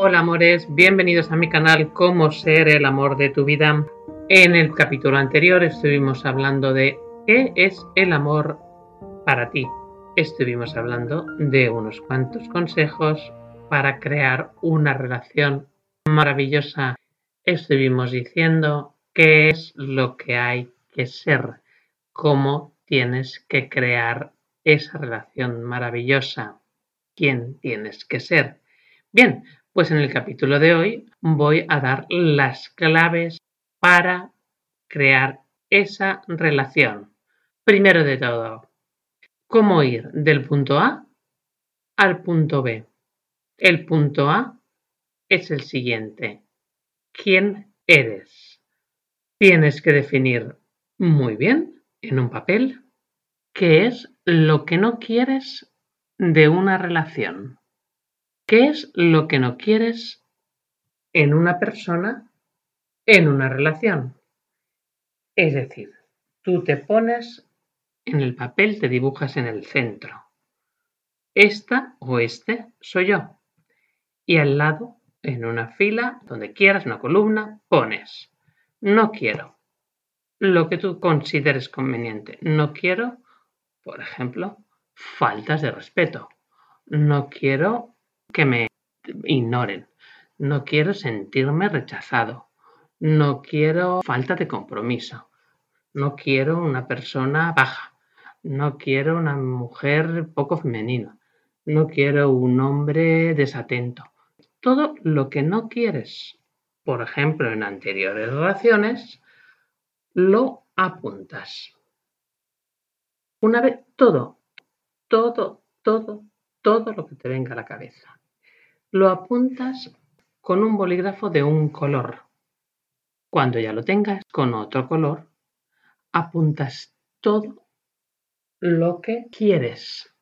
Hola amores, bienvenidos a mi canal Cómo ser el amor de tu vida. En el capítulo anterior estuvimos hablando de qué es el amor para ti. Estuvimos hablando de unos cuantos consejos para crear una relación maravillosa. Estuvimos diciendo qué es lo que hay que ser, cómo tienes que crear esa relación maravillosa, quién tienes que ser. Bien, pues en el capítulo de hoy voy a dar las claves para crear esa relación. Primero de todo, ¿cómo ir del punto A al punto B? El punto A es el siguiente. ¿Quién eres? Tienes que definir muy bien en un papel qué es lo que no quieres de una relación. ¿Qué es lo que no quieres en una persona, en una relación? Es decir, tú te pones en el papel, te dibujas en el centro. Esta o este soy yo. Y al lado, en una fila, donde quieras, una columna, pones, no quiero. Lo que tú consideres conveniente. No quiero, por ejemplo, faltas de respeto. No quiero que me ignoren. No quiero sentirme rechazado. No quiero falta de compromiso. No quiero una persona baja. No quiero una mujer poco femenina. No quiero un hombre desatento. Todo lo que no quieres, por ejemplo, en anteriores relaciones, lo apuntas. Una vez todo, todo, todo, todo lo que te venga a la cabeza. Lo apuntas con un bolígrafo de un color. Cuando ya lo tengas con otro color, apuntas todo lo que quieres.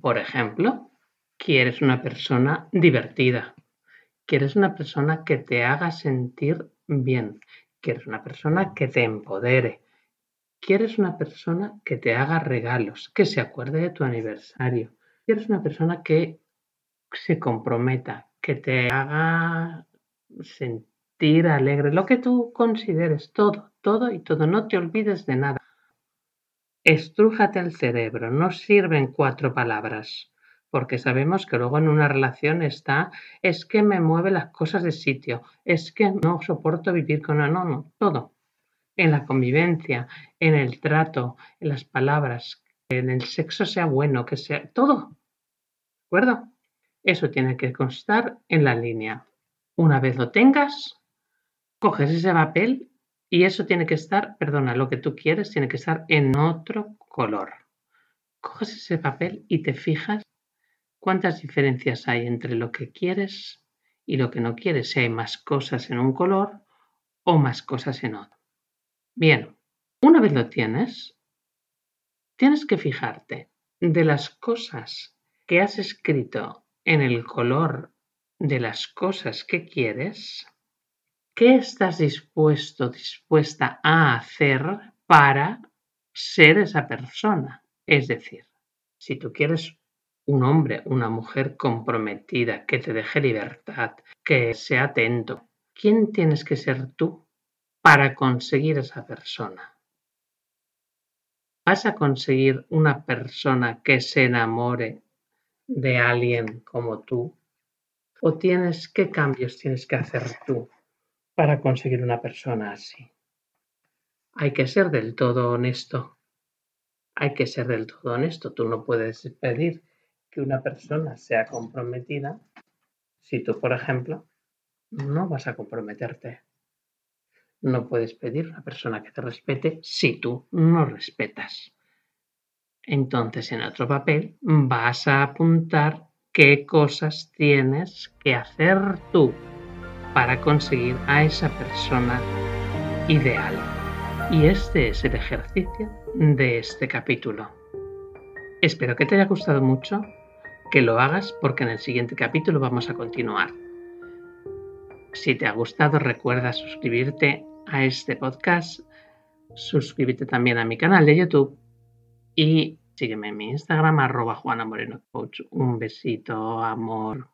Por ejemplo, quieres una persona divertida, quieres una persona que te haga sentir bien, quieres una persona que te empodere, quieres una persona que te haga regalos, que se acuerde de tu aniversario, quieres una persona que se comprometa, que te haga sentir alegre, lo que tú consideres, todo, todo y todo, no te olvides de nada. Estrújate el cerebro, no sirven cuatro palabras, porque sabemos que luego en una relación está, es que me mueve las cosas de sitio, es que no soporto vivir con no, no, todo. En la convivencia, en el trato, en las palabras, en el sexo sea bueno, que sea todo. ¿De acuerdo? Eso tiene que constar en la línea. Una vez lo tengas, coges ese papel y eso tiene que estar, perdona, lo que tú quieres tiene que estar en otro color. Coges ese papel y te fijas cuántas diferencias hay entre lo que quieres y lo que no quieres, si hay más cosas en un color o más cosas en otro. Bien, una vez lo tienes, tienes que fijarte de las cosas que has escrito en el color de las cosas que quieres, ¿qué estás dispuesto, dispuesta a hacer para ser esa persona? Es decir, si tú quieres un hombre, una mujer comprometida, que te deje libertad, que sea atento, ¿quién tienes que ser tú para conseguir esa persona? ¿Vas a conseguir una persona que se enamore de alguien como tú? ¿O tienes qué cambios tienes que hacer tú para conseguir una persona así? Hay que ser del todo honesto. Hay que ser del todo honesto. Tú no puedes pedir que una persona sea comprometida si tú, por ejemplo, no vas a comprometerte. No puedes pedir a una persona que te respete si tú no respetas. Entonces en otro papel vas a apuntar qué cosas tienes que hacer tú para conseguir a esa persona ideal. Y este es el ejercicio de este capítulo. Espero que te haya gustado mucho, que lo hagas porque en el siguiente capítulo vamos a continuar. Si te ha gustado recuerda suscribirte a este podcast, suscríbete también a mi canal de YouTube y sígueme en mi Instagram, arroba Juana Moreno Coach. Un besito, amor.